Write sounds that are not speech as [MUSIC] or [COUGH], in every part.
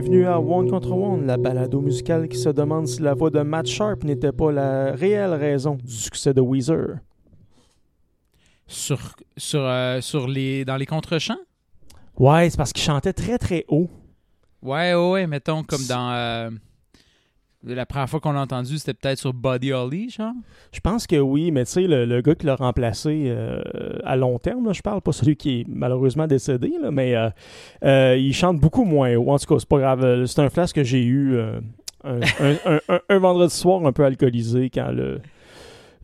Bienvenue à One contre One, la balado musicale qui se demande si la voix de Matt Sharp n'était pas la réelle raison du succès de Weezer. Sur, sur, euh, sur les, dans les contre-champs? Ouais, c'est parce qu'il chantait très très haut. Ouais, ouais, ouais, mettons comme dans. euh, la première fois qu'on l'a entendu, c'était peut-être sur Buddy Holly, genre? Je pense que oui, mais tu sais, le, le gars qui l'a remplacé euh, à long terme, là, je parle, pas celui qui est malheureusement décédé, là, mais euh, euh, il chante beaucoup moins haut. En tout cas, c'est pas grave. C'est un flash que j'ai eu un, un- [LAUGHS] un- un- un vendredi soir un peu alcoolisé quand le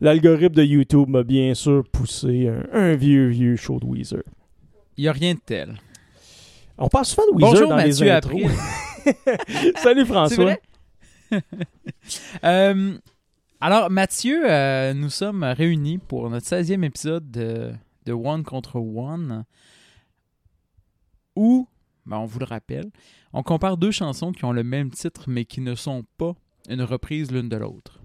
l'algorithme de YouTube m'a bien sûr poussé un, vieux, vieux show de Weezer. Il n'y a rien de tel. On parle souvent de Weezer Bonjour, dans Mathieu les intros. [LAUGHS] Salut François. [LAUGHS] Euh, alors, Mathieu, euh, nous sommes réunis pour notre 16e épisode de, de One contre One, où, ben, on vous le rappelle, on compare deux chansons qui ont le même titre, mais qui ne sont pas une reprise l'une de l'autre.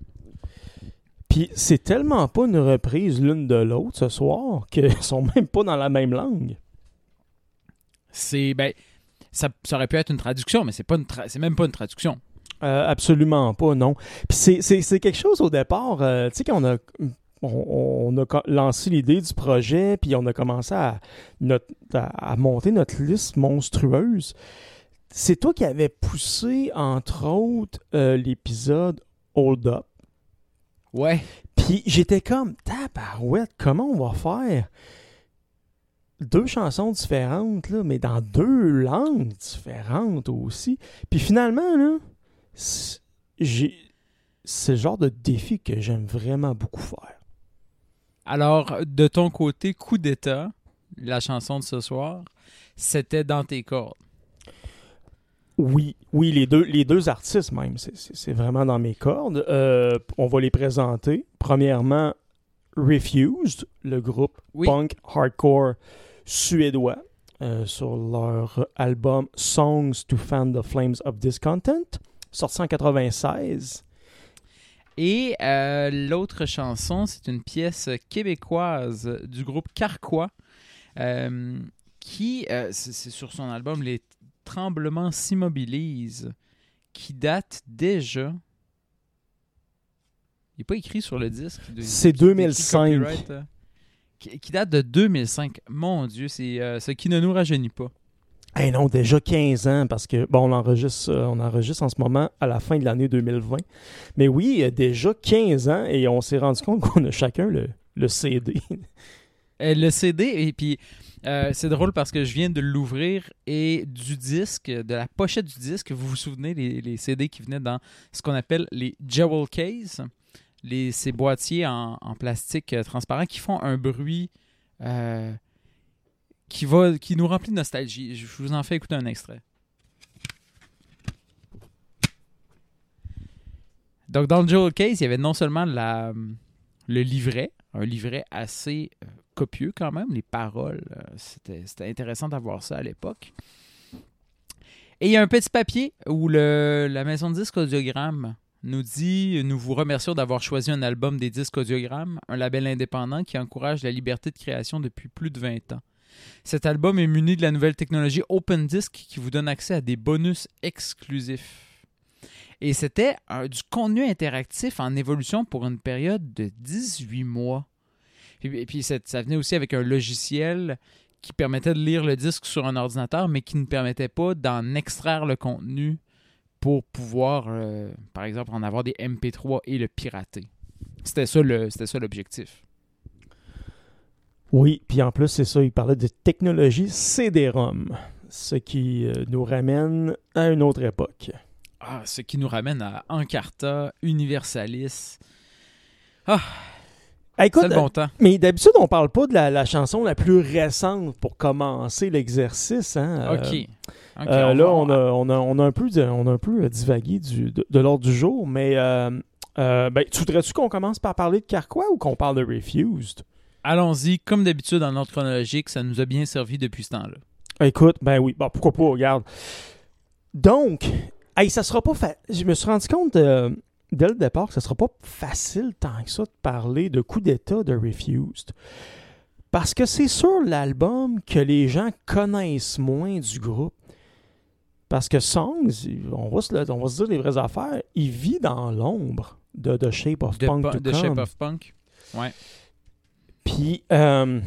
Puis c'est tellement pas une reprise l'une de l'autre ce soir qu'ils [LAUGHS] sont même pas dans la même langue. C'est, ben, ça, ça aurait pu être une traduction, mais c'est pas une tra- c'est même pas une traduction. Euh, absolument pas, non. Puis c'est- c'est c'est quelque chose au départ, euh, tu sais, qu'on a, on, on a lancé l'idée du projet, puis on a commencé à, notre- à, à monter notre liste monstrueuse. C'est toi qui avais poussé, entre autres, euh, l'épisode Hold Up. Ouais. Puis j'étais comme, tabarouette, comment on va faire deux chansons différentes, là, mais dans deux langues différentes aussi. Puis finalement, là, j'ai... c'est le genre de défi que j'aime vraiment beaucoup faire. Alors, de ton côté, coup d'état, la chanson de ce soir, c'était dans tes cordes. Oui, oui, les deux, les deux artistes même, c'est- vraiment dans mes cordes. Euh, on va les présenter. Premièrement, Refused, le groupe Oui. punk hardcore suédois, euh, sur leur album Songs to Fan the Flames of Discontent, sorti en 96. Et euh, l'autre chanson, c'est une pièce québécoise du groupe Carquois, euh, qui, euh, c'est sur son album Les Tremblements s'immobilisent, qui date déjà. Il n'est pas écrit sur le disque. C'est qui est écrit 2005. copyright, euh, Qui, qui date de 2005. Mon Dieu, c'est ce qui ne nous rajeunit pas. Eh non, déjà 15 ans, parce que, bon, on enregistre, on enregistre en ce moment à la fin de l'année 2020. Mais oui, déjà 15 ans, et on s'est rendu compte qu'on a chacun le, le CD. [LAUGHS] Euh, le CD, et puis euh, c'est drôle parce que je viens de l'ouvrir et du disque, de la pochette du disque, vous vous souvenez, les, CD qui venaient dans ce qu'on appelle les Jewel Case, les, ces boîtiers en, plastique euh, transparent qui font un bruit qui, va, qui nous remplit de nostalgie. Je vous en fais écouter un extrait. Donc, dans le Jewel Case, il y avait non seulement le livret, un livret assez euh, copieux quand même, les paroles, euh, c'était c'était intéressant d'avoir ça à l'époque. Et il y a un petit papier où le, la maison de disques audiogramme nous dit Nous vous remercions d'avoir choisi un album des disques audiogramme, un label indépendant qui encourage la liberté de création depuis plus de 20 ans. Cet album est muni de la nouvelle technologie OpenDisc qui vous donne accès à des bonus exclusifs. Et c'était un- du contenu interactif en évolution pour une période de 18 mois. Et puis ça, venait aussi avec un logiciel qui permettait de lire le disque sur un ordinateur, mais qui ne permettait pas d'en extraire le contenu pour pouvoir, euh, par exemple, en avoir des MP3 et le pirater. C'était ça l'objectif. Oui, puis en plus, c'est ça, il parlait de technologie CD-ROM, ce qui euh, nous ramène à une autre époque. Ah, ce qui nous ramène à Encarta, Universalis. Ah, Ah, écoute, c'est le bon temps. mais d'habitude, on parle pas de la, la chanson la plus récente pour commencer l'exercice. Hein? Euh, OK. Euh, on là, on a, on, a, on a un peu, on a un peu euh, divagué du, de, de l'ordre du jour, mais euh, euh, ben, tu voudrais-tu qu'on commence par parler de Carquois ou qu'on parle de Refused? Allons-y, comme d'habitude, en ordre chronologique, ça nous a bien servi depuis ce temps-là. Écoute, ben oui, bon, pourquoi pas, regarde. Donc, hey, ça sera pas fa- Je me suis rendu compte euh, dès le départ que ça sera pas facile tant que ça de parler de coup d'état de Refused. Parce que c'est sur l'album que les gens connaissent moins du groupe. Parce que Songs, on va, se, on va se dire les vraies affaires, il vit dans l'ombre de The Shape of De, Punk. de. Shape of Punk. Ouais. Puis, euh,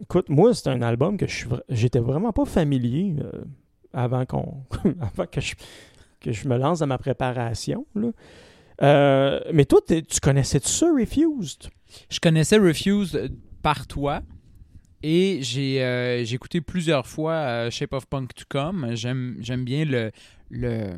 écoute, moi, c'est un album que j'étais vraiment pas familier euh, avant, [LAUGHS] avant que, je, que je me lance dans ma préparation. là. Euh, mais toi, tu connaissais ça, Refused? Je connaissais Refused par toi. Et j'ai euh, écouté plusieurs fois Shape of Punk to Come. J'aime bien le le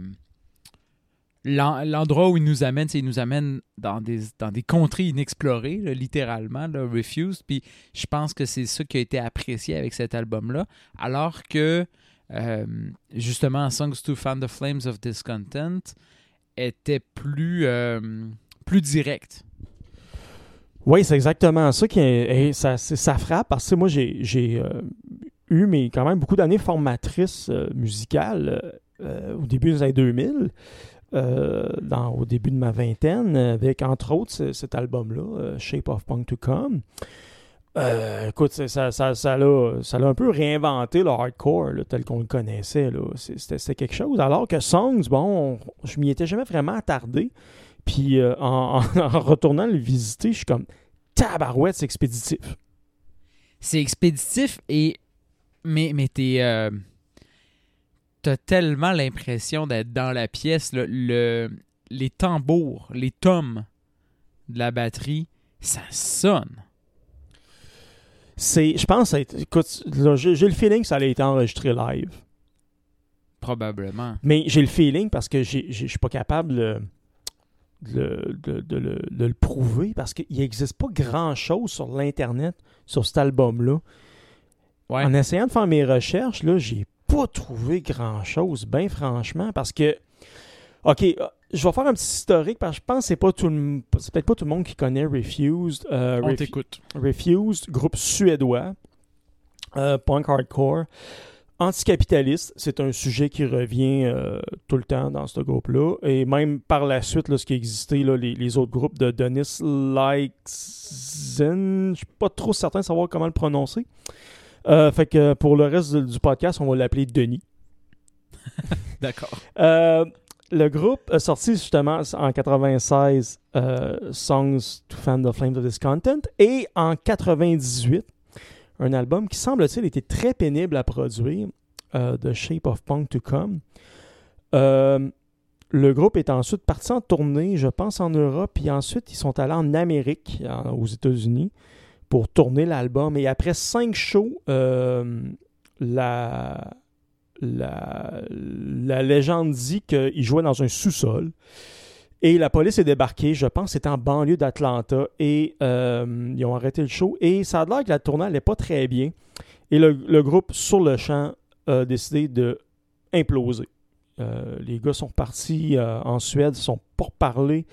l'endroit où il nous amène. tu sais, Il nous amène dans des, dans des contrées inexplorées, littéralement, là, Refused. Puis je pense que c'est ça qui a été apprécié avec cet album-là. Alors que, euh, justement, Songs to Fan the Flames of Discontent était plus, euh, direct. Oui, c'est exactement ça qui est, ça, c'est- frappe parce que moi j'ai, euh, eu mes, quand même beaucoup d'années formatrices musicales au début des années 2000, euh, dans, au début de ma vingtaine, avec entre autres ce- cet album-là, euh, Shape of Punk to Come. Euh, écoute, ça, ça, ça, l'a, ça un peu réinventé le hardcore tel qu'on le connaissait. C'était, quelque chose. Alors que Songs, bon, on- je m'y étais jamais vraiment attardé. Puis [LAUGHS] en, retournant le visiter, je suis comme tabarouette, c'est expéditif. c'est expéditif et mais mais t'es t'as tellement l'impression d'être dans la pièce le les tambours les tomes de la batterie ça sonne C'est, je pense, écoute, j'ai, le feeling que ça a été enregistré live. probablement Mais j'ai le feeling parce que j'ai, j'ai- je suis pas capable de, de- de- le, de le prouver parce qu'il n'existe pas grand-chose sur l'Internet sur cet album-là. ouais En essayant de faire mes recherches, là, j'ai pas trouvé grand-chose, bien franchement, parce que... OK, euh, je vais faire un petit historique parce que je pense que c'est pas tout le- c'est peut-être pas tout le monde qui connaît Refused. Euh, on Refu- t'écoute Refused, groupe suédois, euh, punk hardcore, anticapitaliste. C'est un sujet qui revient euh, tout le temps dans ce groupe-là. Et même par la suite, là, ce qui existait, là, les, les autres groupes de Denis Leixen, je suis pas trop certain de savoir comment le prononcer. Euh, fait que pour le reste du, podcast, on va l'appeler Denis. [LAUGHS] d'accord Euh, le groupe a sorti justement en 96 euh, Songs to Fan the Flames of Discontent et en 98 un album qui semble-t-il était très pénible à produire, euh, The Shape of Punk to Come. Euh, le groupe est ensuite parti en tournée, je pense en Europe, puis ensuite ils sont allés en Amérique, en- aux États-Unis, pour tourner l'album. Et après cinq shows, euh, la, légende dit qu'il jouait dans un sous-sol. Et la police est débarquée, je pense c'était en banlieue d'Atlanta, et euh, ils ont arrêté le show. Et ça a l'air que la tournée n'allait pas très bien. Et le, groupe, sur le champ, a décidé de imploser. Euh, les gars sont partis en Suède, sont pour parler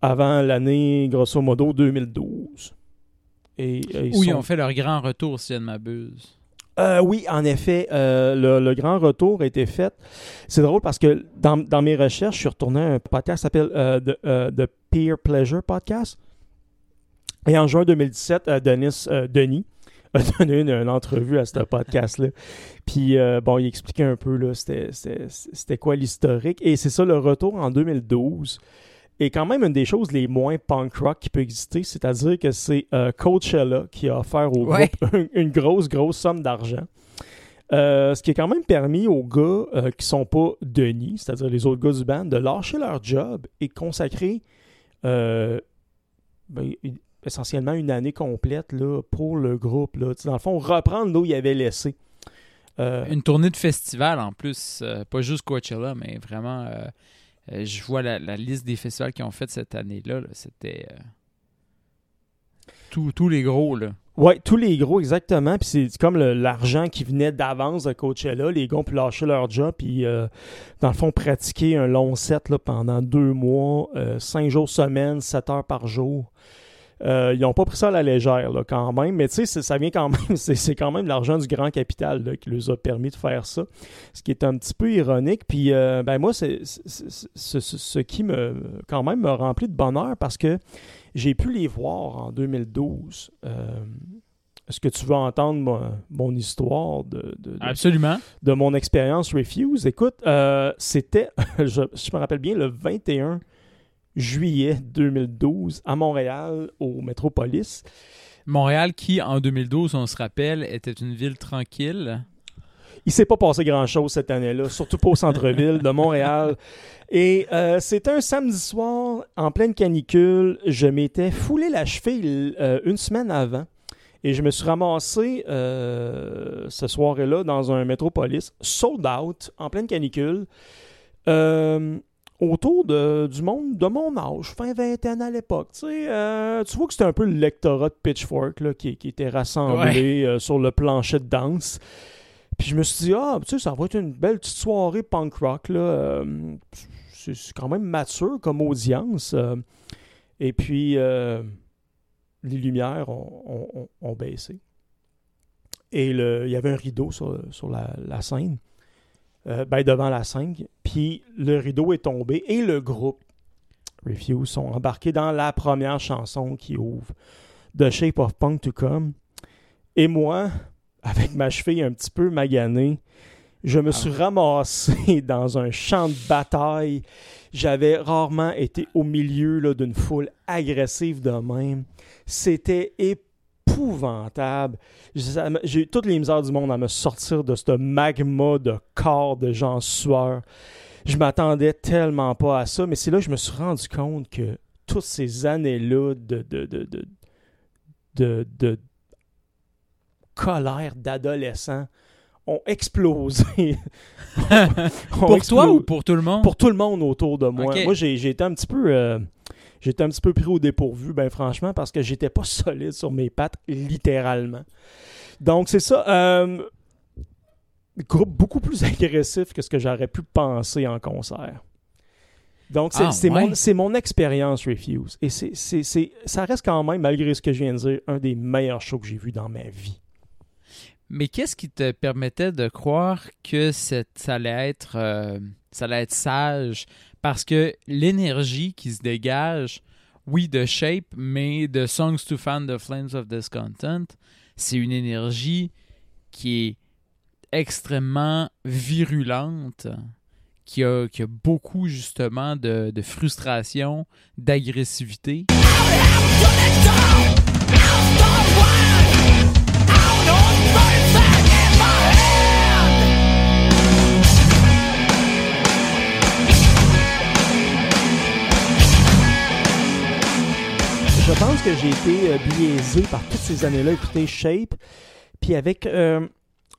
avant l'année, grosso modo, 2012. Et, euh, où ils sont- ont fait leur grand retour si je ne m'abuse euh, oui, en effet, euh, le, le grand retour a été fait. C'est drôle parce que dans, dans mes recherches, je suis retourné à un podcast qui s'appelle euh, The, The Peer Pleasure Podcast. Et en juin 2017, euh, Denis, euh, Denis a [LAUGHS] donné une, une entrevue à ce podcast-là. Puis, euh, bon, il expliquait un peu, là, c'était- c'était c'était quoi l'historique. Et c'est ça, le retour en 2012 est quand même une des choses les moins punk rock qui peut exister, c'est-à-dire que c'est euh, Coachella qui a offert au Ouais. groupe une, une grosse, grosse somme d'argent. Euh, ce qui a quand même permis aux gars euh, qui sont pas Denis, c'est-à-dire les autres gars du band, de lâcher leur job et consacrer euh, ben, essentiellement une année complète là, pour le groupe. Là. Dans le fond, reprendre là où ils avaient laissé. Euh, une tournée de festival en plus euh, pas juste Coachella mais vraiment euh, je vois la, liste des festivals qu'ils ont fait cette année-là là, c'était euh, tous les gros là Ouais, tous les gros, exactement. Puis c'est comme l'argent qui venait d'avance de Coachella. Les gars ont pu lâcher leur job. Puis, euh, dans le fond, pratiquer un long set là, pendant deux mois, cinq jours semaine, sept heures par jour. Euh, ils n'ont pas pris ça à la légère, là, quand même. Mais tu sais, ça vient quand même, [LAUGHS] c'est quand même l'argent du grand capital là, qui leur a permis de faire ça. Ce qui est un petit peu ironique. Puis, euh, ben moi, c'est ce, qui me, quand même, me remplit de bonheur parce que j'ai pu les voir en 2012 euh, est-ce que tu veux entendre mon, mon histoire de, de, de- Absolument. de mon expérience Refuse? Écoute, c'était, [LAUGHS] je, je me rappelle bien, le 21 juillet 2012 à Montréal, au Métropolis. Montréal, qui en 2012, on se rappelle, était une ville tranquille. Il s'est pas passé grand-chose cette année-là, surtout pas au centre-ville de Montréal. Et euh, c'était un samedi soir, en pleine canicule. Je m'étais foulé la cheville euh, une semaine avant. Et je me suis ramassé euh, ce soir-là dans un métropolis, sold out, en pleine canicule, euh, autour de, du monde de mon âge, fin vingtaine à l'époque. Tu sais, euh, tu vois que c'était un peu le lectorat de Pitchfork là, qui, qui était rassemblé euh, sur le plancher de danse. Puis je me suis dit, ah, tu sais, ça va être une belle petite soirée punk rock. Là. Euh, c'est quand même mature comme audience. et puis, les lumières ont, ont- ont- ont baissé. Et il y avait un rideau sur, sur la, la scène, euh, ben, devant la scène. Puis le rideau est tombé et le groupe Refuse sont embarqués dans la première chanson qui ouvre The Shape of Punk to Come. Et moi, avec ma cheville un petit peu maganée, je me suis ramassé [LAUGHS] dans un champ de bataille. J'avais rarement été au milieu d'une foule agressive de même. C'était épouvantable. M'a- J'ai eu toutes les misères du monde à me sortir de ce magma de corps de gens sueurs. Je m'attendais tellement pas à ça, mais c'est là que je me suis rendu compte que toutes ces années-là de, de, de, de, de, de colère d'adolescent ont explosé. [LAUGHS] [LAUGHS] Ont pour toi ou pour tout le monde? pour tout le monde autour de moi. Moi, j'ai j'ai été un petit peu. euh, J'étais un petit peu pris au dépourvu, ben franchement, parce que j'étais pas [LAUGHS] solide sur mes pattes, littéralement. Donc, c'est ça. euh, groupe beaucoup plus agressif que ce que j'aurais pu penser en concert. Donc, c'est Ah, ouais? mon, expérience Refuse. Et c'est- ça reste quand même, malgré ce que je viens de dire, un des meilleurs shows que j'ai vu dans ma vie. Mais qu'est-ce qui te permettait de croire que ça, allait être, euh, ça allait être sage? Parce que l'énergie qui se dégage, oui, de Shape, mais de Songs to Fan the Flames of Discontent, c'est une énergie qui est extrêmement virulente, qui a, qui a beaucoup justement de, de frustration, d'agressivité. Je pense que j'ai été euh, biaisé par toutes ces années-là, écouter Shape, puis avec euh,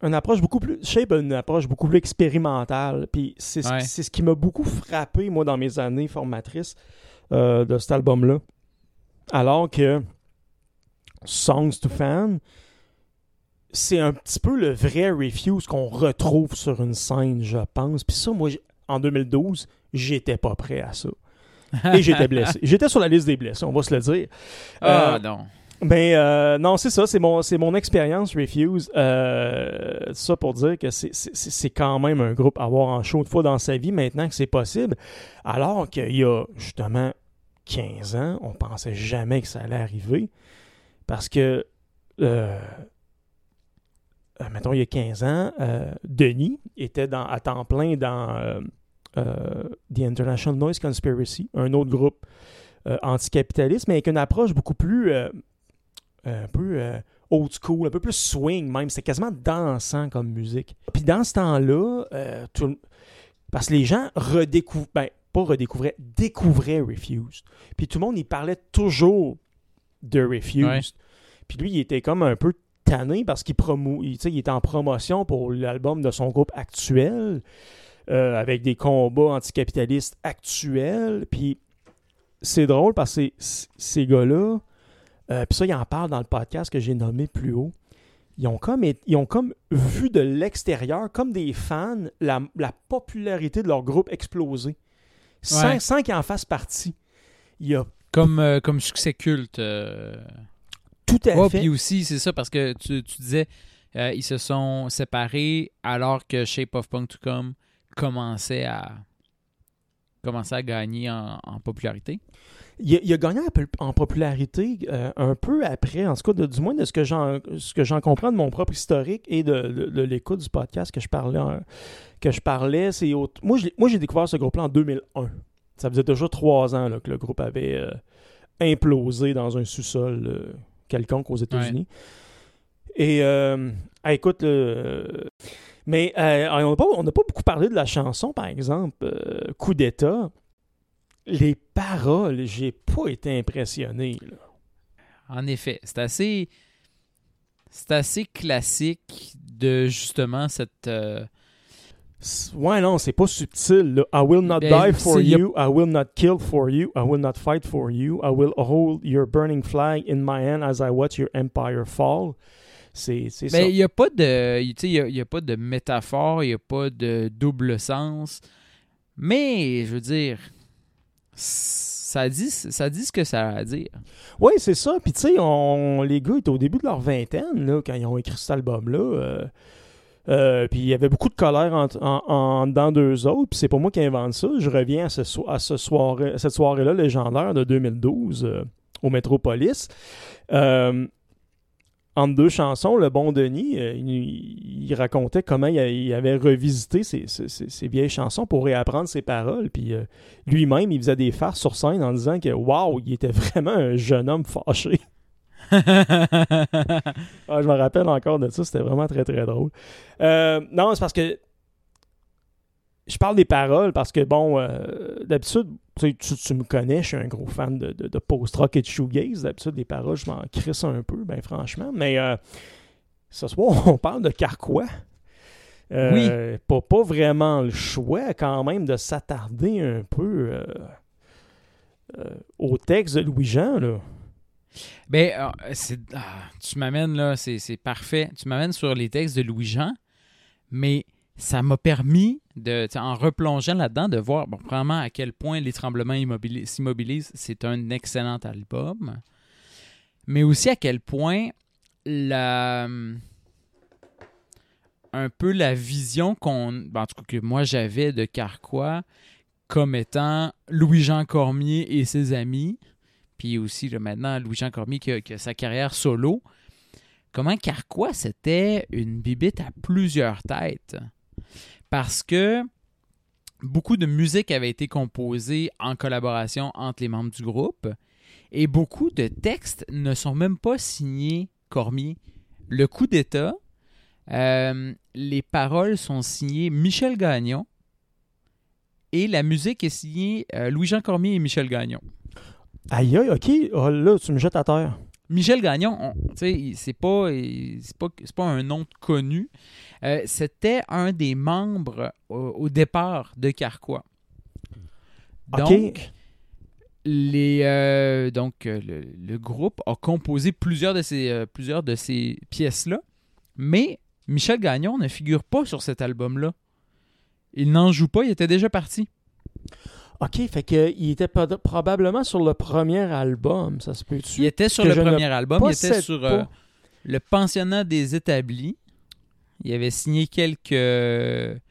une approche beaucoup plus. Shape a une approche beaucoup plus expérimentale, puis c'est ce- Ouais. ce qui m'a beaucoup frappé, moi, dans mes années formatrices euh, de cet album-là. Alors que Songs to Fan, c'est un petit peu le vrai Refuse qu'on retrouve sur une scène, je pense. Puis ça, moi, en 2012, j'étais pas prêt à ça. Et j'étais blessé. J'étais sur la liste des blessés, on va se le dire. Ah Euh, non. Ben euh, non, c'est ça, c'est mon, c'est mon expérience Refuse. Euh, ça pour dire que c'est, c'est, quand même un groupe à voir en show de fois dans sa vie maintenant que c'est possible. Alors qu'il y a justement 15 ans, on pensait jamais que ça allait arriver. Parce que, euh, euh, mettons, il y a 15 ans, Denis était dans, à temps plein dans The International Noise Conspiracy, un autre groupe euh, anticapitaliste, mais avec une approche beaucoup plus euh, un peu euh, old school, un peu plus swing même. C'était quasiment dansant comme musique. Puis dans ce temps-là, euh, tout parce que les gens redécouvrent, ben, pas redécouvraient, découvraient Refused. Puis tout le monde, il parlait toujours de Refused. Ouais. Puis lui, il était comme un peu tanné parce qu'il promou il était en promotion pour l'album de son groupe actuel, euh, avec des combats anticapitalistes actuels. Puis c'est drôle parce que ces- gars-là, euh, puis ça, ils en parlent dans le podcast que j'ai nommé plus haut. Ils ont comme, ils ont comme vu de l'extérieur, comme des fans, la, la popularité de leur groupe exploser. Sans, Ouais. sans qu'ils en fassent partie. Il y a Comme, euh, comme succès culte. euh. tout à Oh, fait. puis aussi, c'est ça, parce que tu, tu disais, ils se sont séparés alors que Shape of Punk to Come commençait à, à gagner en, en popularité? Il a, il a gagné en pop- en popularité euh, un peu après, en tout cas, de- du moins de ce que j'en comprends de mon propre historique et de, de- de l'écoute du podcast que je parlais. que je parlais, c'est moi, j'ai découvert ce groupe-là en 2001. Ça faisait déjà trois ans là, que le groupe avait euh, implosé dans un sous-sol euh, quelconque aux États-Unis. Et ah, écoute, euh, mais euh, on n'a pas, beaucoup parlé de la chanson, par exemple, euh, Coup d'État. Les paroles, j'ai pas été impressionné. là. En effet, c'est assez. C'est assez classique de justement cette. euh, Ouais, non, c'est pas subtil. là. I will not Ben, die for you. I will not kill for you. I will not fight for you. I will hold your burning flag in my hand as I watch your empire fall. C'est c'est ça. Ben, il n'y a pas de. y a, il y a pas de métaphore, il n'y a pas de double sens. Mais, je veux dire. Ça dit, ça dit ce que ça a à dire. Oui, c'est ça. Puis tu sais, on- les gars étaient au début de leur vingtaine là, quand ils ont écrit cet album-là. Euh, euh, puis il y avait beaucoup de colère en, en, en dedans d'eux autres. Puis c'est pas moi qui invente ça. Je reviens à, ce so- à, ce soirée, cette soirée-là légendaire de 2012 euh, au Métropolis. Euh, entre deux chansons, le bon Denis, euh, il, il racontait comment il, a- il avait revisité ses, ses- ses- ses vieilles chansons pour réapprendre ses paroles. Puis euh, lui-même, il faisait des farces sur scène en disant que waouh, il était vraiment un jeune homme fâché. [LAUGHS] Ah, je me rappelle encore de ça, c'était vraiment très très drôle. Euh, non, c'est parce que je parle des paroles parce que bon, euh, d'habitude, tu, sais, tu, tu me connais, je suis un gros fan de, de, de post-rock et de shoegaze. D'habitude, les paroles, je m'en crisse un peu, ben franchement. Mais euh, ce soir, [LAUGHS] on parle de Carquois. Euh, Pas, pas vraiment le choix quand même de s'attarder un peu euh, au texte de Louis-Jean. là. Ben, euh, ah, tu m'amènes là, c'est, c'est parfait. Tu m'amènes sur les textes de Louis-Jean, mais ça m'a permis, de, en replongeant là-dedans, de voir, bon, premièrement, à quel point Les Tremblements immobili- s'immobilisent, c'est un excellent album, mais aussi à quel point la un peu la vision qu'on, ben, en tout cas que moi j'avais de Carquois comme étant Louis-Jean Cormier et ses amis, puis aussi maintenant Louis-Jean Cormier qui a, qui a sa carrière solo, comment Carquois c'était une bibite à plusieurs têtes. Parce que beaucoup de musique avait été composée en collaboration entre les membres du groupe et beaucoup de textes ne sont même pas signés Cormier. Le coup d'État, euh, les paroles sont signées Michel Gagnon et la musique est signée euh, Louis-Jean Cormier et Michel Gagnon. Aïe, aïe, ok, oh, là, tu me jettes à terre. Michel Gagnon, c'est pas, pas, c'est pas un nom connu. Euh, C'était un des membres au, au départ de Carquois. Donc, les, euh, donc euh, le, le groupe a composé plusieurs de ces, euh, plusieurs de ces pièces-là, mais Michel Gagnon ne figure pas sur cet album-là. Il n'en joue pas, il était déjà parti. Ok, fait que il était probablement sur le premier album, ça se peut-tu? Il était sur que le premier album, il était sur euh, le pensionnat des établis. Il avait signé quelques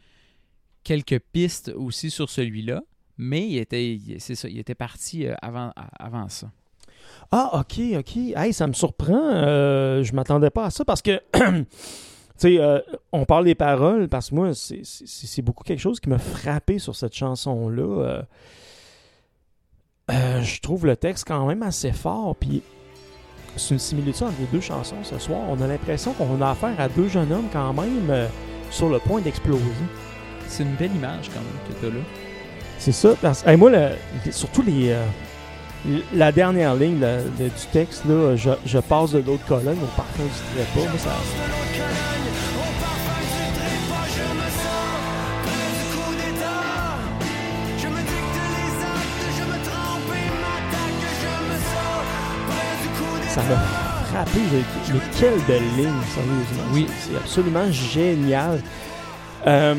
quelques pistes aussi sur celui-là, mais il était c'est ça, il était parti euh, avant avant ça. Ah, ok, ok. Hey, ça me surprend. euh, je m'attendais pas à ça parce que, [CLEARS THROAT] tu sais, euh, on parle des paroles parce que moi, c'est- beaucoup quelque chose qui m'a frappé sur cette chanson-là. Je trouve le texte quand même assez fort. Puis c'est une similitude entre les deux chansons ce soir. On a l'impression qu'on a affaire à deux jeunes hommes quand même euh, sur le point d'exploser. C'est une belle image quand même que tu as là. C'est ça. Parce, hey, moi, le- surtout les, euh, la dernière ligne là, de- du texte, là, je, je passe de l'autre colonne au parfum du trépas. Moi, ça, ça m'a frappé. Mais quelle belle ligne, sérieusement. Oui. C'est absolument génial. Euh,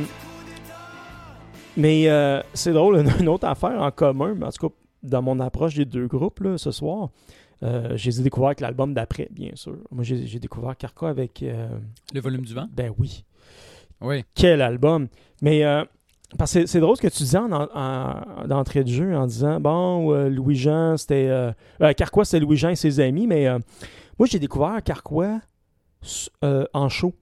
mais euh, c'est drôle, [LAUGHS] une, une autre affaire en commun, mais en tout cas, dans mon approche des deux groupes là, ce soir, euh, j'ai découvert avec l'album d'après, bien sûr. Moi, j'ai découvert Carca avec. euh, Le volume du vent? ben oui. Oui. Quel album! Mais parce que c'est drôle ce que tu disais en, en, d'entrée de jeu en disant bon, euh, Louis-Jean, c'était. Euh, euh, Carquois, c'était Louis-Jean et ses amis, mais moi, j'ai découvert Carquois en show.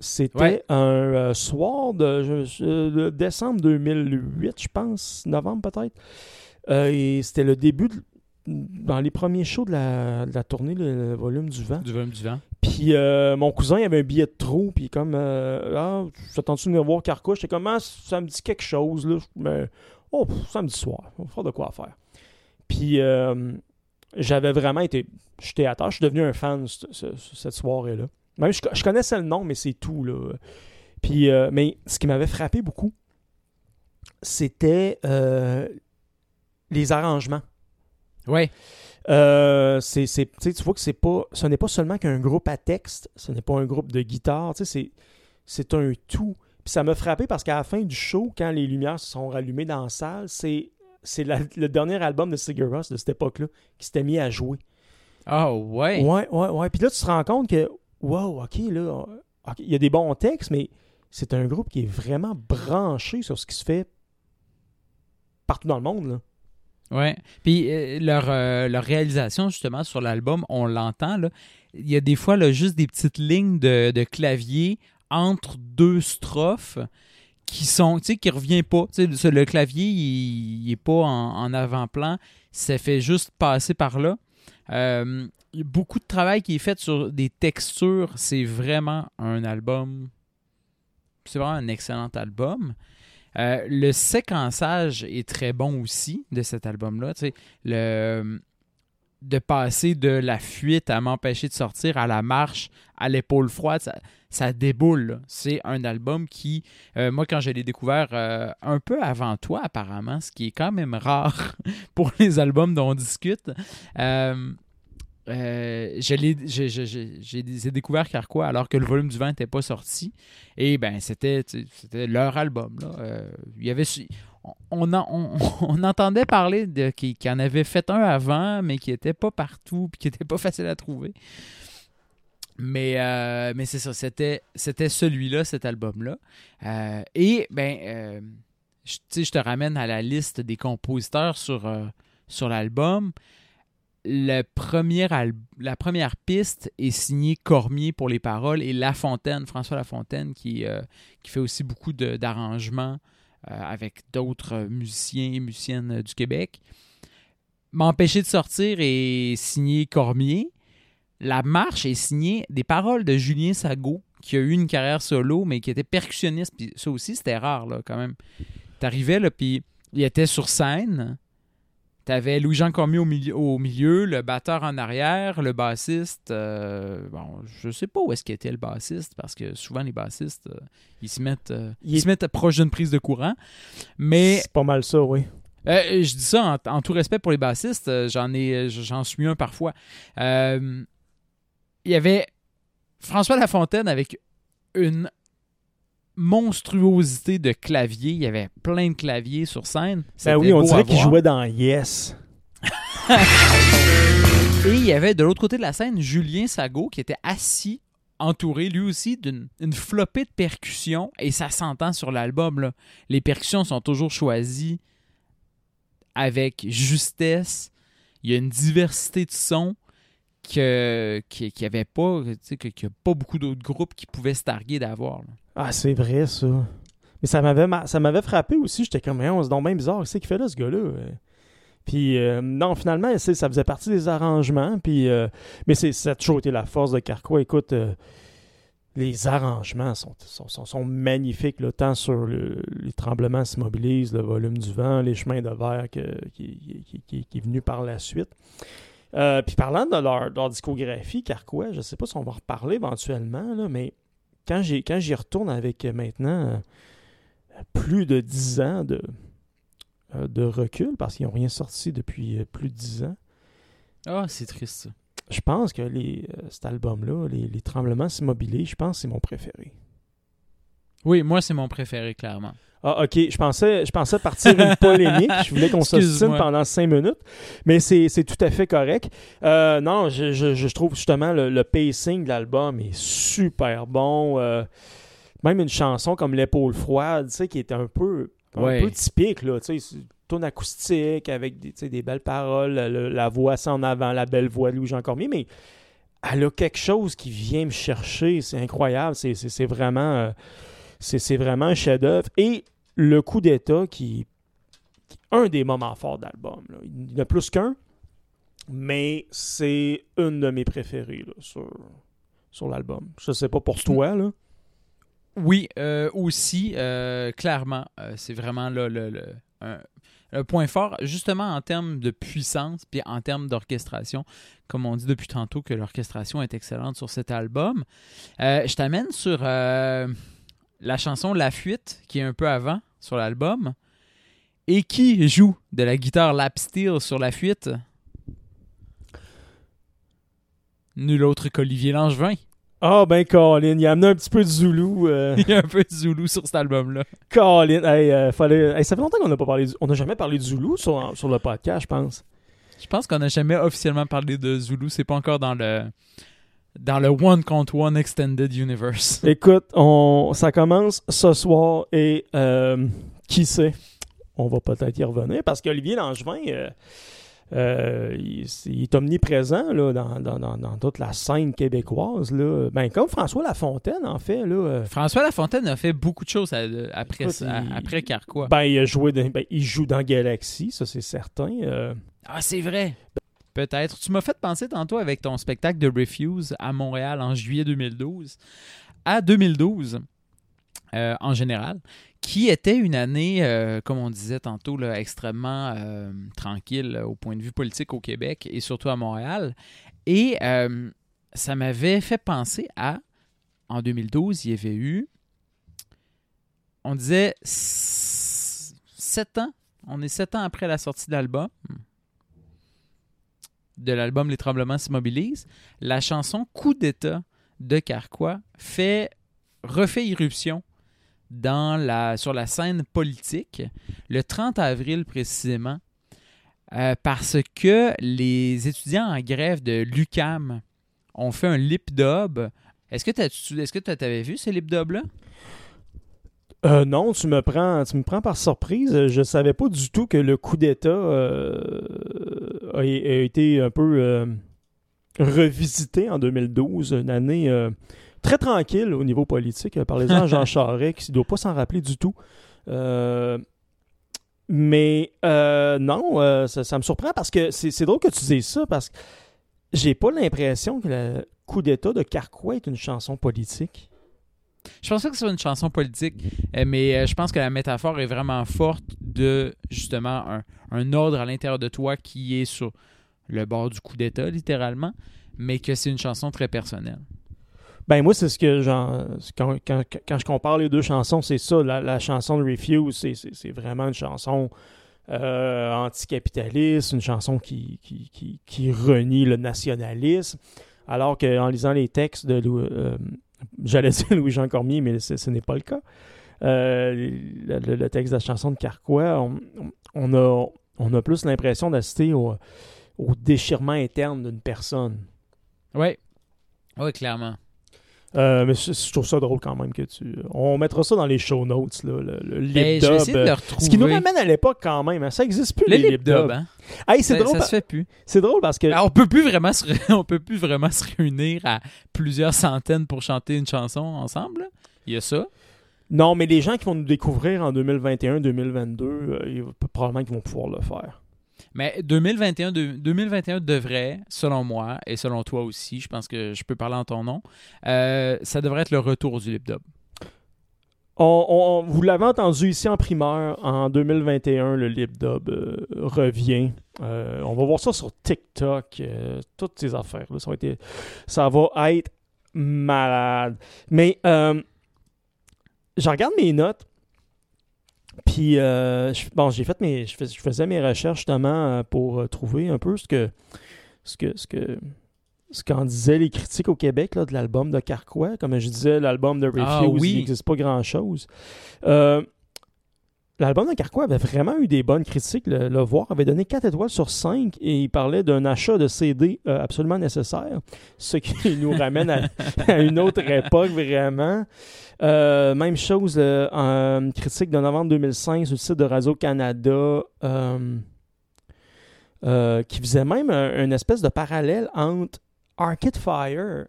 C'était un soir de, décembre 2008, je pense, novembre peut-être. et c'était le début, dans les premiers shows de la, tournée, le, volume du vent. Du volume du vent. Puis euh, mon cousin, avait un billet de trop, puis comme, euh, ah, j'attends-tu de venir voir Carco? J'étais comme, ah, ça me dit quelque chose, là. Mais, oh, samedi soir, on fera de quoi faire. Puis euh, j'avais vraiment été, j'étais à je suis devenu un fan cette soirée-là. Même, je, connaissais le nom, mais c'est tout, là. Puis, mais ce qui m'avait frappé beaucoup, c'était les arrangements. Ouais. Euh, c'est, tu vois que c'est pas, ce n'est pas seulement qu'un groupe à texte, ce n'est pas un groupe de guitare, c'est, c'est un tout. Puis ça m'a frappé parce qu'à la fin du show, quand les lumières se sont rallumées dans la salle, c'est, c'est le dernier album de Sigur Rós de cette époque-là qui s'était mis à jouer. Ah ouais? Ouais, ouais, ouais. Puis là, tu te rends compte que, wow, ok, là, il y a des bons textes, mais c'est un groupe qui est vraiment branché sur ce qui se fait partout dans le monde, là. Ouais. Puis euh, leur, euh, leur, réalisation, justement, sur l'album, on l'entend. Il y a des fois là, juste des petites lignes de, de clavier entre deux strophes qui sont, tu sais, qui revient pas. le clavier, il, n'est est pas en, avant-plan. Ça fait juste passer par là. Euh, beaucoup de travail qui est fait sur des textures. C'est vraiment un album. C'est vraiment un excellent album. Euh, le séquençage est très bon aussi de cet album-là. Le, de passer de la fuite à m'empêcher de sortir à la marche à l'épaule froide, ça, déboule. C'est un album qui, euh, moi, quand je l'ai découvert euh, un peu avant toi, apparemment, ce qui est quand même rare [LAUGHS] pour les albums dont on discute, j'ai découvert Carquois alors que le volume du vent n'était pas sorti. Et ben c'était leur album. Euh, il y avait, on, [LAUGHS] on, entendait parler de qui, en avait fait un avant, mais qui n'était pas partout et qui n'était pas facile à trouver. Mais, euh, mais c'est ça, c'était celui-là, cet album-là. et ben, je, je te ramène à la liste des compositeurs sur, sur l'album la première piste est signée Cormier pour les paroles et Lafontaine, François Lafontaine, qui, euh, qui fait aussi beaucoup d'arrangements euh, avec d'autres musiciens et musiciennes du Québec. M'empêcher de sortir est signé Cormier. La marche est signée des paroles de Julien Sago, qui a eu une carrière solo, mais qui était percussionniste. Puis ça aussi, c'était rare, là, quand même. T'arrivais, là, puis il était sur scène tu avais Louis-Jean Cormier au milieu, au milieu, le batteur en arrière, le bassiste. Euh, bon, je sais pas où est-ce qu'était le bassiste, parce que souvent les bassistes, euh, ils se mettent, euh, ils, se mettent proche d'une prise de courant. Mais. C'est pas mal ça, oui. je dis ça en, tout respect pour les bassistes, j'en ai j'en suis un parfois. Il y avait François Lafontaine avec une monstruosité de clavier. Il y avait plein de claviers sur scène. Ben oui, on dirait qu'il jouait dans Yes. Et il y avait de l'autre côté de la scène Julien Sago qui était assis, entouré lui aussi d'une flopée de percussions. Et ça s'entend sur l'album. Les percussions sont toujours choisies avec justesse. Il y a une diversité de sons qu'il n'y avait pas, qu'il n'y a pas beaucoup d'autres groupes qui pouvaient se targuer d'avoir. Ah, c'est vrai, ça. Mais ça m'avait frappé aussi. J'étais comme, on se donne bien bizarre. Qu'est-ce qu'il fait là, ce gars-là? Puis, euh, non, finalement, ça faisait partie des arrangements. Euh, mais ça a toujours été la force de Carquois. Écoute, euh, les arrangements sont, magnifiques, là, tant sur les tremblements s'immobilisent, le volume du vent, les chemins de verre qui, est venu par la suite. puis parlant de leur, discographie, Carquois, je ne sais pas si on va reparler éventuellement, là, mais quand j'y, quand j'y retourne avec euh, maintenant euh, plus de 10 ans de, euh, de recul, parce qu'ils n'ont rien sorti depuis plus de 10 ans. Ah, c'est triste Je pense que les, cet album-là, les, les Tremblements s'immobilisent, je pense que c'est mon préféré. Oui, moi, c'est mon préféré, clairement. Ah, ok. Je pensais, je pensais partir une [LAUGHS] polémique. Je voulais qu'on s'ostine pendant cinq minutes. Mais c'est tout à fait correct. Euh, non, je, je, je, trouve justement le, pacing de l'album est super bon. Euh, même une chanson comme L'épaule froide, tu sais, qui est un peu, un Ouais. peu typique, là, tu sais, tourne acoustique avec des, des belles paroles, le- la voix en avant, la belle voix de Louis-Jean Cormier, mais elle a quelque chose qui vient me chercher, c'est incroyable, c'est vraiment, euh, c'est, vraiment un chef-d'œuvre. Et le coup d'état qui, qui- un des moments forts de l'album, il y en a plus qu'un, mais c'est une de mes préférées sur, l'album. Je sais pas pour toi, là. Oui, euh, aussi, euh, clairement, euh, c'est vraiment le, un, point fort, justement en termes de puissance, puis en termes d'orchestration, comme on dit depuis tantôt que l'orchestration est excellente sur cet album. Je t'amène sur la chanson La Fuite, qui est un peu avant sur l'album, et qui joue de la guitare lap steel sur La Fuite? Nul autre qu'Olivier Langevin. Ah ben Colin, il a amené un petit peu de Zoulou. euh, [LAUGHS] Il y a un peu de Zoulou sur cet album-là. Colin, hey, euh, fallait... hey, ça fait longtemps qu'on n'a pas parlé. du- On n'a jamais parlé de Zoulou sur, sur le podcast, je pense. Je pense qu'on n'a jamais officiellement parlé de Zulu. C'est pas encore dans le dans le One contre One Extended Universe. [LAUGHS] Écoute, on... ça commence ce soir et euh, qui sait, on va peut-être y revenir parce qu'Olivier Langevin, euh, euh, il, il est omniprésent là, dans, dans, dans, dans toute la scène québécoise. Là. Ben, comme François Lafontaine, en fait. Là, François Lafontaine a fait beaucoup de choses à- après, Écoute, il- après Carquois. ben, il, a joué dans- ben, il joue dans Galaxy, ça c'est certain. Ah, c'est vrai. Peut-être. Tu m'as fait penser tantôt avec ton spectacle de Refuse à Montréal en juillet 2012 à 2012 euh, en général, qui était une année, euh, comme on disait tantôt, là, extrêmement euh, tranquille au point de vue politique au Québec et surtout à Montréal. Et ça m'avait fait penser à, en 2012, il y avait eu, on disait, sept ans. On est sept ans après la sortie de l'album de l'album Les Tremblements s'immobilisent, la chanson Coup d'État de Carquois fait refait irruption sur la scène politique le 30 avril précisément euh, parce que les étudiants en grève de l'UCAM ont fait un lip dub. Est-ce que tu tu avais vu ce lip dub là Euh, non, tu me prends, tu me prends par surprise. Je savais pas du tout que le coup d'État euh, a, a été un peu euh, revisité en 2012, une année euh, très tranquille au niveau politique. Parlez-en à [LAUGHS] Jean Charest, qui ne doit pas s'en rappeler du tout. Mais non, ça, ça me surprend parce que c'est c'est drôle que tu dises ça parce que j'ai pas l'impression que le coup d'État de Carquois est une chanson politique. Je pense pas que ce soit une chanson politique, euh, mais euh, je pense que la métaphore est vraiment forte de justement un, ordre à l'intérieur de toi qui est sur le bord du coup d'État, littéralement, mais que c'est une chanson très personnelle. Ben moi, c'est ce que j'en. Quand, quand, je compare les deux chansons, c'est ça. La, chanson de Refuse, c'est- vraiment une chanson euh, anticapitaliste, une chanson qui, qui, qui, renie le nationalisme. Alors qu'en lisant les textes de euh, j'allais [LAUGHS] dire Louis-Jean Cormier, mais ce, n'est pas le cas. Euh, le, texte de la chanson de Carquois, on, on a, on a plus l'impression d'assister au, au déchirement interne d'une personne. Oui, oui, clairement. Euh, mais je, je trouve ça drôle quand même que tu. On mettra ça dans les show notes, là, le, le lip Ben, vais dub, euh. Ce qui nous ramène à l'époque quand même. hein. Ça existe plus le les lip dub, hein? Hey, c'est Ça, drôle, ça se fait plus. c'est drôle parce que. Alors, on peut plus vraiment se [LAUGHS] on peut plus vraiment se réunir à plusieurs centaines pour chanter une chanson ensemble. là. Il y a ça. Non, mais les gens qui vont nous découvrir en 2021-2022, euh, probablement qu'ils vont pouvoir le faire. Mais 2021, de- 2021 devrait, selon moi et selon toi aussi, je pense que je peux parler en ton nom, euh, ça devrait être le retour du lip dub. On, vous l'avez entendu ici en primeur, en 2021, le lip dub euh, revient. Euh, on va voir ça sur TikTok, euh, toutes ces affaires. Là, ça, va être, ça va être malade. Mais je regarde mes notes. Puis, euh, je- bon, j'ai fait mes, je, fais- je faisais mes recherches justement euh, pour euh, trouver un peu ce que, ce que, ce que, ce qu'en disaient les critiques au Québec là, de l'album de Carquois. Comme je disais, l'album de Refuse, Ah oui. il n'existe pas grand-chose. Euh, l'album de Carquois avait vraiment eu des bonnes critiques. Le, Voir avait donné 4 étoiles sur 5 et il parlait d'un achat de CD euh, absolument nécessaire, ce qui [LAUGHS] nous ramène à, une autre époque vraiment. Euh, même chose, euh, en critique de novembre 2005 sur le site de Radio-Canada, qui faisait même un- une espèce de parallèle entre Arcade Fire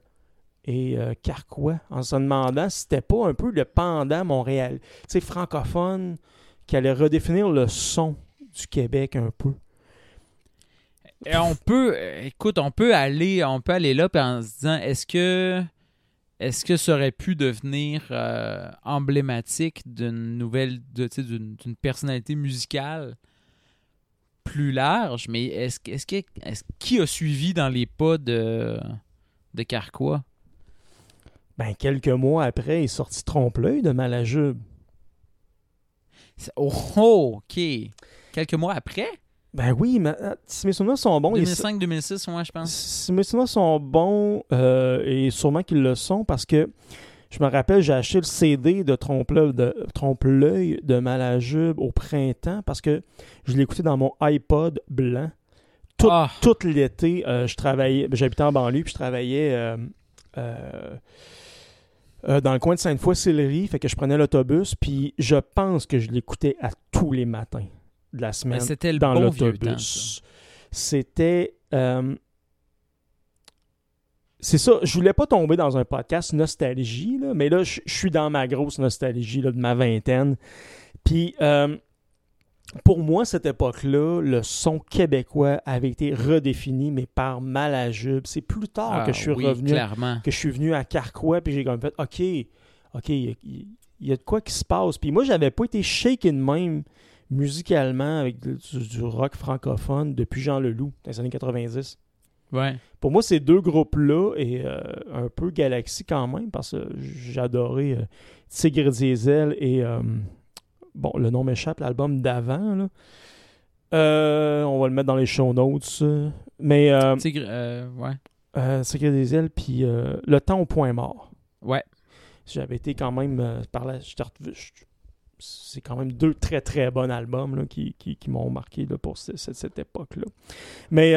et Carquois, en se demandant si c'était pas un peu le pendant Montréal, tu sais, francophone, qui allait redéfinir le son du Québec un peu. Et on peut, écoute, on peut aller, on peut aller là en se disant, est-ce que, est-ce que ça aurait pu devenir euh, emblématique d'une nouvelle, d'une, personnalité musicale plus large, mais est-ce, que- est-ce que, est-ce qui a suivi dans les pas de, de Carquois? Ben, quelques mois après, il est sorti Trompe-l'œil de Malajube. Oh, ok. Quelques mois après, Ben oui, mais euh, si mes souvenirs sont bons, il est- 2005-2006, moi, je pense. Si mes souvenirs sont bons, euh, et sûrement qu'ils le sont, parce que je me rappelle, j'ai acheté le CD de Trompe-l'œil de, Trompe-l'œil de Malajube au printemps, parce que je écouté dans mon iPod blanc. Tout, Ah, tout l'été, euh, je travaillais, j'habitais en banlieue, puis je travaillais euh, euh, dans le coin de Sainte-Foy-Sillery, fait que je prenais l'autobus, puis je pense que je l'écoutais à tous les matins de la semaine c'était le dans bon l'autobus. C'était. euh, c'est ça, je voulais pas tomber dans un podcast nostalgie, là, mais là, je je suis dans ma grosse nostalgie là, de ma vingtaine. Puis, euh, pour moi, cette époque-là, le son québécois avait été redéfini, mais par Malajube. C'est plus tard Ah, que je suis oui, revenu clairement. que je suis venu à Carquois, puis j'ai comme fait, OK, OK, il y, a- il y a de quoi qui se passe. Puis moi, j'avais pas été shaken même musicalement avec du, du rock francophone depuis Jean Leloup, dans les années 90. Ouais. Pour moi, ces deux groupes-là, et euh, un peu Galaxy quand même, parce que adoré euh, Tigre Diesel et, euh, bon, le nom m'échappe, l'album d'avant, là. Euh, on va le mettre dans les show notes. Mais euh, euh, ouais. euh, Tigre Diesel, puis euh, Le temps au point mort. Ouais. J'avais été quand même par je- C'est quand même deux très très bons albums là, qui, qui, qui m'ont marqué là, pour ce- cette, cette époque-là. Mais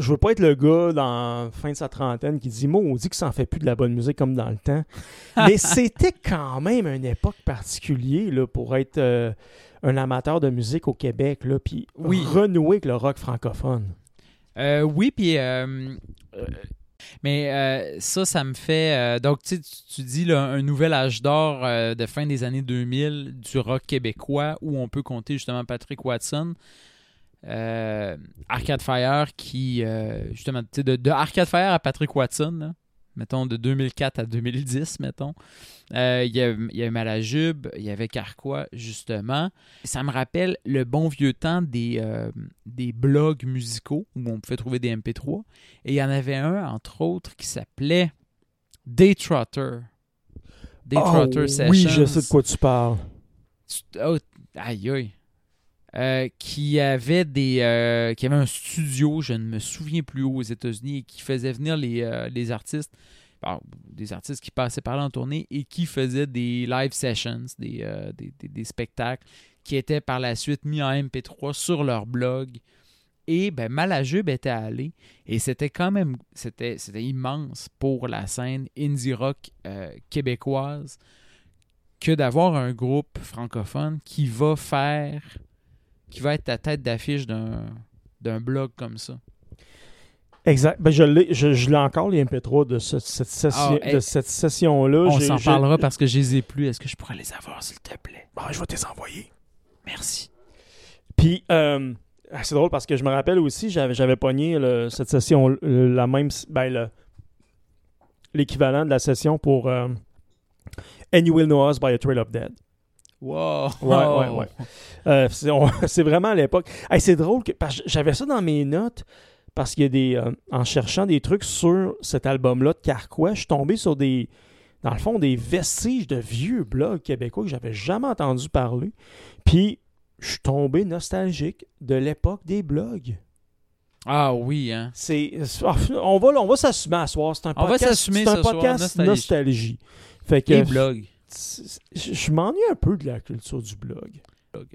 je veux pas être le gars dans la fin de sa trentaine qui dit Moi, on dit que ça en fait plus de la bonne musique comme dans le temps. [LAUGHS] Mais c'était quand même une époque particulière là, pour être euh, un amateur de musique au Québec. Là, puis Oui. renouer avec le rock francophone. Euh, oui, puis. euh, mais ça, ça me fait. donc, tu, tu dis là, un nouvel âge d'or de fin des années 2000 du rock québécois où on peut compter justement Patrick Watson. Euh, Arcade Fire qui. euh, justement, tu sais, de, de Arcade Fire à Patrick Watson, là, mettons de 2004 à 2010, mettons. Euh, Il y, a- il y avait Malajube, il y avait Carquois, justement. Ça me rappelle le bon vieux temps des, des blogs musicaux où on pouvait trouver des MP3. Et il y en avait un, entre autres, qui s'appelait Daytrotter. Daytrotter Oh, Sessions. Oui, je sais de quoi tu parles. Tu- oh, aïe aïe. Euh, qui avait des euh, qui avait un studio, je ne me souviens plus où aux États-Unis, et qui faisait venir les, euh, les artistes, des artistes qui passaient par là en tournée et qui faisaient des live sessions, des, des, spectacles qui étaient par la suite mis en MP3 sur leur blog. Et ben, était allé et c'était quand même c'était c'était immense pour la scène indie rock québécoise que d'avoir un groupe francophone qui va faire qui va être la tête d'affiche d'un d'un blog comme ça. Exact. Ben, je l'ai, je, je l'ai encore, les MP3 de, ce- cette, session, Ah, hey. de cette session-là. On s'en parlera parce que je les ai plus. Est-ce que je pourrais les avoir, s'il te plaît? Ah, je vais te les envoyer. Merci. Puis, euh, ah, c'est drôle parce que je me rappelle aussi, j'avais, j'avais pogné le- cette session, le- la même, ben, le- l'équivalent de la session pour euh, And You Will Know Us by a Trail of Dead. Wow! Ouais, ouais, ouais. Euh, [LAUGHS] c'est, vraiment à l'époque. Hey, c'est drôle que parce que j'avais ça dans mes notes parce qu'il y a des. euh, en cherchant des trucs sur cet album-là de Carquois, je suis tombé sur des. Dans le fond, des vestiges de vieux blogs québécois que j'avais jamais entendu parler. Puis, je suis tombé nostalgique de l'époque des blogs. Ah oui, hein? C'est, ah, on va, on va s'assumer à soir. C'est un On va podcast, s'assumer soir, podcast nostalgie. nostalgie. Fait que, Les blogs. Je m'ennuie un peu de la culture du blog.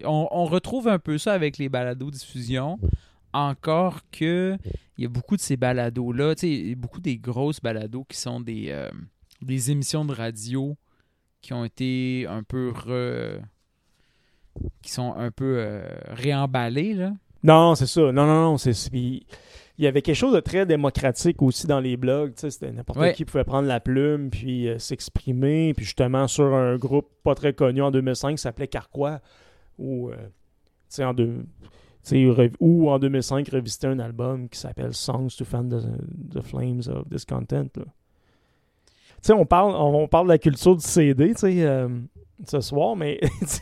On, on retrouve un peu ça avec les balados diffusion. Encore que il y a beaucoup de ces y a beaucoup des grosses balados qui sont des, euh, des émissions de radio qui ont été un peu re- qui sont un peu euh, réemballées, là. Non, c'est ça. Non, non, non. c'est- il y avait quelque chose de très démocratique aussi dans les blogs. C'était n'importe Ouais. qui pouvait prendre la plume puis euh, s'exprimer. Puis justement, sur un groupe pas très connu en 2005 qui s'appelait Carquois, ou, euh, en deux- ou en 2005, revisiter un album qui s'appelle Songs to Fan the, the Flames of Discontent. là. On parle, on, on parle de la culture du CD, euh, ce soir, mais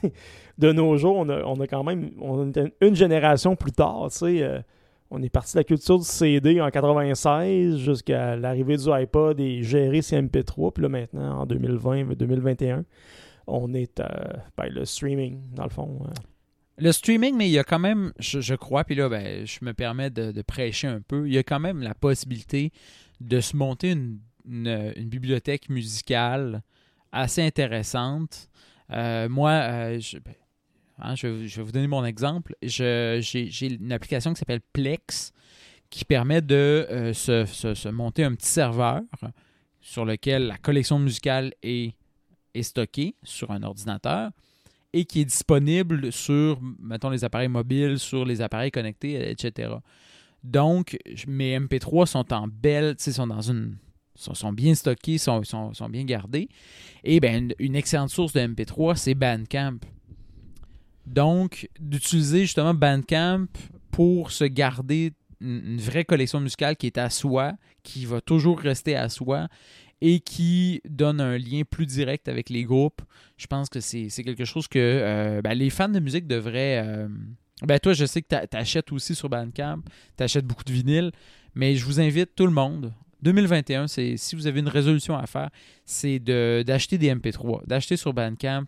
[LAUGHS] de nos jours, on a, on a quand même on une génération plus tard, sais. Euh, on est parti de la culture du CD en 96 jusqu'à l'arrivée du iPod et gérer ses MP3. Puis là, maintenant, en 2020, 2021, on est à ben, le streaming, dans le fond. euh. Le streaming, mais il y a quand même, je, crois, puis là, ben, je me permets de, prêcher un peu, il y a quand même la possibilité de se monter une, bibliothèque musicale assez intéressante. Euh, moi, euh, je, ben, hein, je, vais- vous donner mon exemple. J'ai une application qui s'appelle Plex qui permet de euh, se, monter un petit serveur sur lequel la collection musicale est, stockée sur un ordinateur et qui est disponible sur, mettons, les appareils mobiles, sur les appareils connectés, etc. Donc, mes MP3 sont en belle, sont dans une. sont, bien stockés, sont, bien gardés. Et ben, une, une excellente source de MP3, c'est Bandcamp. Donc, d'utiliser justement Bandcamp pour se garder une, vraie collection musicale qui est à soi, qui va toujours rester à soi et qui donne un lien plus direct avec les groupes. Je pense que c'est quelque chose que euh, ben, les fans de musique devraient. euh, ben toi, je sais que tu achètes aussi sur Bandcamp, tu achètes beaucoup de vinyles, mais je vous invite tout le monde. 2021, c'est si vous avez une résolution à faire, c'est de- d'acheter des MP3, d'acheter sur Bandcamp.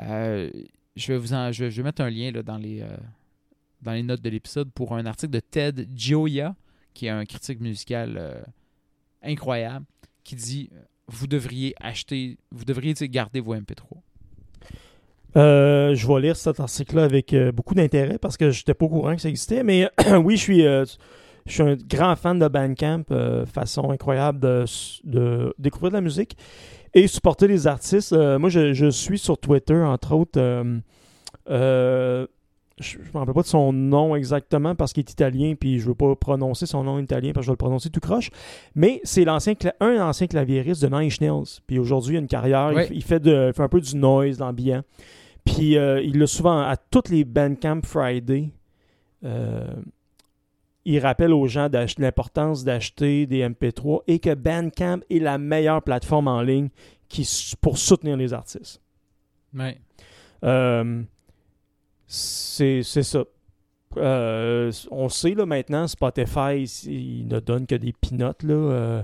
Euh, je vais vous je mettre un lien là, dans les euh, dans les notes de l'épisode pour un article de Ted Gioia, qui est un critique musical euh, incroyable, qui dit euh, vous devriez acheter, vous devriez garder vos MP3. Euh, je vais lire cet article-là avec beaucoup d'intérêt parce que je n'étais pas au courant que ça existait. Mais [CLEARS THROAT] oui, je suis, je suis un grand fan de Bandcamp, façon incroyable de, de découvrir de la musique et supporter les artistes. Euh, moi, je, je suis sur Twitter, entre autres. euh, euh, je ne me rappelle pas de son nom exactement parce qu'il est italien, puis je ne veux pas prononcer son nom italien parce que je vais le prononcer tout croche. Mais c'est l'ancien un ancien claviériste de Nine Inch Nails. Puis aujourd'hui, il a une carrière, il fait de, il fait un peu du noise, l'ambiant. Puis il l'a souvent à toutes les Bandcamp Friday. Il rappelle aux gens l'importance d'acheter des MP3 et que Bandcamp est la meilleure plateforme en ligne qui, pour soutenir les artistes. Ouais. Euh, c'est ça. Euh, on sait là, maintenant, Spotify, il il ne donne que des peanuts. Là, euh,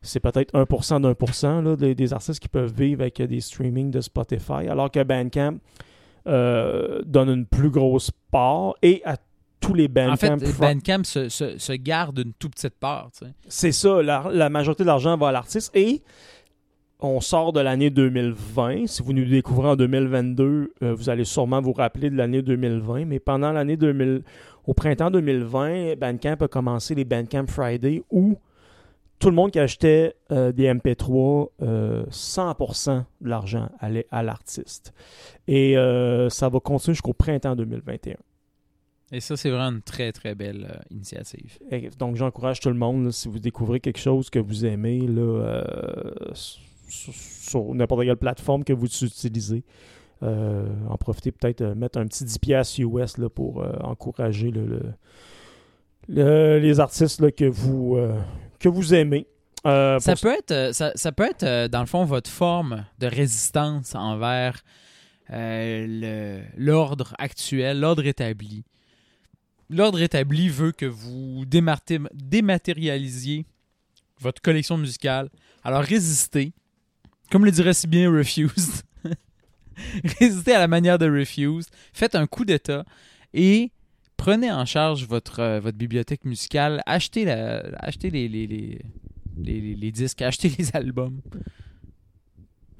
c'est peut-être 1% d'un pour cent des, artistes qui peuvent vivre avec des streamings de Spotify, alors que Bandcamp donne une plus grosse part et à tous les Bandcamp. En fait, Bandcamp se, se- se garde une toute petite part. tu sais. c'est ça, la, la majorité de l'argent va à l'artiste et on sort de l'année 2020. Si vous nous découvrez en 2022, euh, vous allez sûrement vous rappeler de l'année 2020, mais pendant l'année 2000, au printemps 2020, Bandcamp a commencé les Bandcamp Friday où tout le monde qui achetait euh, des MP3, euh, 100% de l'argent allait à l'artiste. Et euh, ça va continuer jusqu'au printemps 2021. Et ça, c'est vraiment une très, très belle euh, initiative. Et Donc, j'encourage tout le monde, là, si vous découvrez quelque chose que vous aimez, là, euh, sur, sur n'importe quelle plateforme que vous utilisez, euh, en profitez peut-être mettre un petit 10$ piastres US là, pour encourager le- le- le- les artistes là, que, vous, que vous aimez. Ça pour- peut être, ça, ça peut être dans le fond, votre forme de résistance envers l'ordre actuel, l'ordre établi. L'ordre établi veut que vous dématérialisiez votre collection musicale. Alors résistez. Comme le dirait si bien Refused. [LAUGHS] résistez à la manière de Refused. Faites un coup d'État et prenez en charge votre, euh, votre bibliothèque musicale. Achetez, la, achetez les, les, les, les, les- les disques, achetez les albums.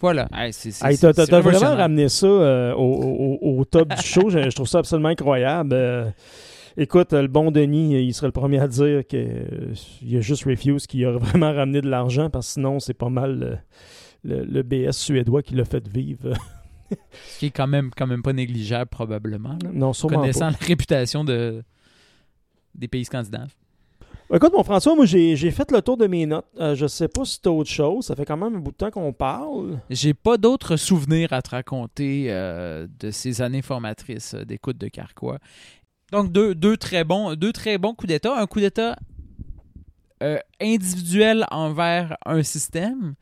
Voilà. Hey, Hey, t'as, vraiment ramené ça euh, au, au- au top du [LAUGHS] show. Je, je trouve ça absolument incroyable. Euh, écoute, le bon Denis, il serait le premier à dire qu'il y a juste Refuse qui a [LAUGHS] vraiment ramené de l'argent parce que sinon, c'est pas mal le, le- le BS suédois qui l'a fait vivre. [LAUGHS] Ce qui est quand même, quand même pas négligeable, probablement. là. non, sûrement Connaissant pas. la réputation de, des pays scandinaves. Écoute, mon François, moi, j'ai, fait le tour de mes notes. Euh, je sais pas si t'as autre chose. Ça fait quand même un bout de temps qu'on parle. J'ai pas d'autres souvenirs à te raconter euh, de ces années formatrices euh, d'écoute de Carquois. Donc, deux, très bons, deux très bons coups d'État. Un coup d'État euh, individuel envers un système.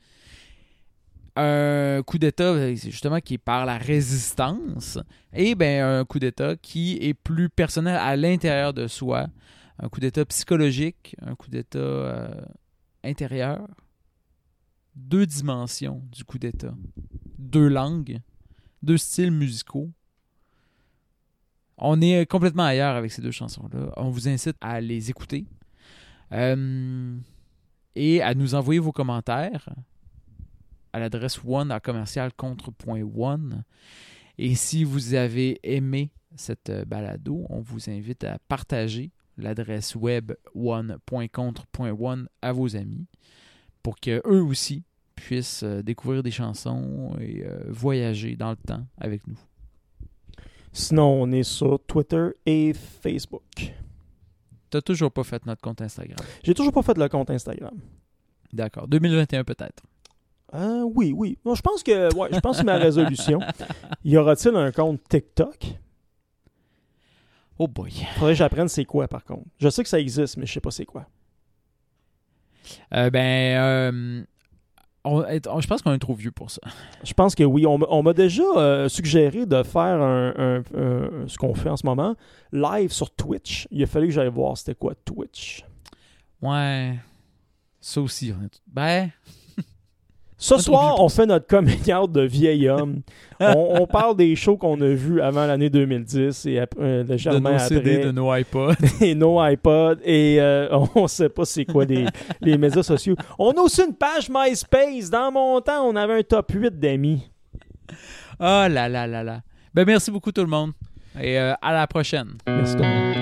Un coup d'État, euh, justement, qui est par la résistance. Et ben, un coup d'État qui est plus personnel à l'intérieur de soi. Un coup d'État psychologique, un coup d'État euh, intérieur. Deux dimensions du coup d'État. Deux langues, deux styles musicaux. On est complètement ailleurs avec ces deux chansons-là. On vous incite à les écouter euh, et à nous envoyer vos commentaires à l'adresse one à commercial. Et si vous avez aimé cette euh, balado, on vous invite à partager l'adresse web one.contre.one à vos amis pour que eux aussi puissent euh, découvrir des chansons et euh, voyager dans le temps avec nous. Sinon, on est sur Twitter et Facebook. T'as toujours pas fait notre compte Instagram. J'ai toujours pas fait le compte Instagram. D'accord. 2021 peut-être. Euh, oui, oui. Non, je pense que ouais, je pense que ma résolution. [LAUGHS] Y aura-t-il un compte TikTok? Oh boy. Faudrait que j'apprenne c'est quoi par contre. Je sais que ça existe, mais je sais pas c'est quoi. Euh, ben, euh, on- on- je pense qu'on est trop vieux pour ça. Je pense que oui. On, m'a- on m'a déjà euh, suggéré de faire un, un- un- ce qu'on fait en ce moment, live sur Twitch. Il a fallu que j'aille voir c'était quoi Twitch. Ouais. Ça aussi. on est- Ben, Ce soir, on fait notre coming out de vieil homme. [LAUGHS] on, on parle des shows qu'on a vus avant l'année 2010 et euh, de nos après. CD, de nos iPods. [LAUGHS] et nos iPods et euh, [LAUGHS] on sait pas c'est quoi les, les médias sociaux. On a aussi une page MySpace. Dans mon temps, on avait un top 8 d'amis. Oh là là là là. Ben, merci beaucoup tout le monde. Et euh, à la prochaine. Merci tout le monde.